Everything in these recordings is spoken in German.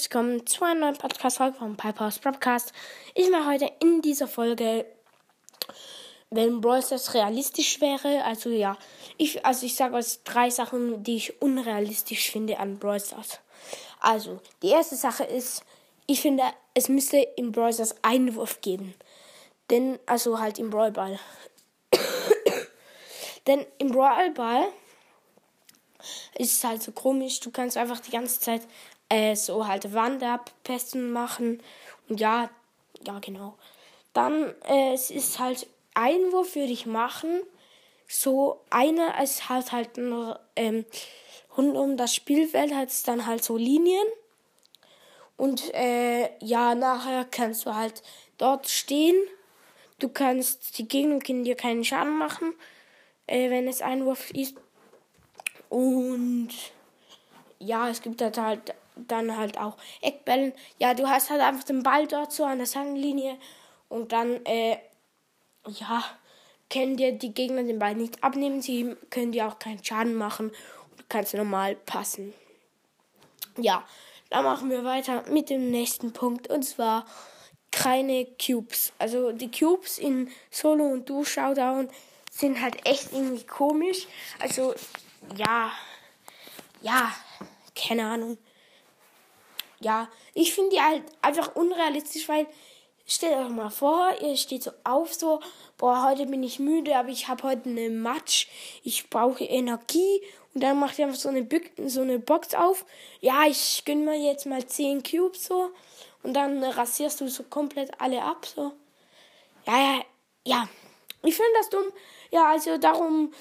herzlich willkommen zu einer neuen Podcast-Folge vom Piper's Podcast. Ich mache heute in dieser Folge, wenn Brawl Stars realistisch wäre, also ja, ich, also ich sage euch drei Sachen, die ich unrealistisch finde an Brawl Stars. Also, die erste Sache ist, ich finde, es müsste in Brawl Stars Einwurf geben. Denn, also halt im Brawl Ball. Denn im Brawl Ball ist halt so komisch, du kannst einfach die ganze Zeit äh, so halt Wanderpesten machen. Und ja, ja, genau. Dann äh, es ist halt Einwurf würde ich machen. So einer ist halt halt noch, ähm, rund um das Spielfeld hat es dann halt so Linien. Und äh, ja, nachher kannst du halt dort stehen. Du kannst, die Gegner können dir keinen Schaden machen, äh, wenn es Einwurf ist. Und ja, es gibt halt dann halt auch Eckbällen. Ja, du hast halt einfach den Ball dort so an der Seitenlinie und dann, äh, ja, können dir die Gegner den Ball nicht abnehmen. Sie können dir auch keinen Schaden machen und du kannst normal passen. Ja, dann machen wir weiter mit dem nächsten Punkt und zwar keine Cubes. Also die Cubes in Solo und Du Showdown sind halt echt irgendwie komisch. Also ja, ja, keine Ahnung ja, ich finde die halt einfach unrealistisch, weil stellt euch mal vor, ihr steht so auf, so, boah, heute bin ich müde, aber ich habe heute eine Match, ich brauche Energie und dann macht ihr einfach so eine, so eine Box auf. Ja, ich gönne mir jetzt mal 10 Cubes so und dann rasierst du so komplett alle ab, so. Ja, ja, ja. Ich finde das dumm. Ja, also darum,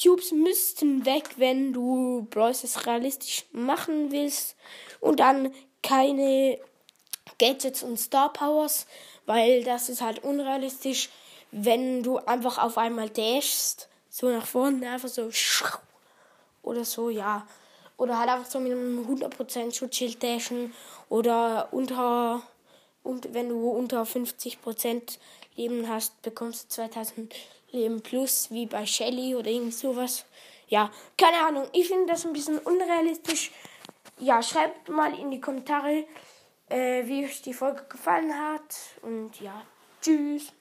Cubes müssten weg, wenn du Bros. realistisch machen willst. Und dann keine Gadgets und Star Powers, weil das ist halt unrealistisch, wenn du einfach auf einmal dashst, so nach vorne, einfach so oder so, ja. Oder halt einfach so mit einem 100% Schutzschild dashen oder unter und wenn du unter 50% Leben hast, bekommst du 2000 Leben plus, wie bei Shelly oder irgendwie sowas. Ja, keine Ahnung. Ich finde das ein bisschen unrealistisch ja, schreibt mal in die Kommentare, äh, wie euch die Folge gefallen hat. Und ja, tschüss.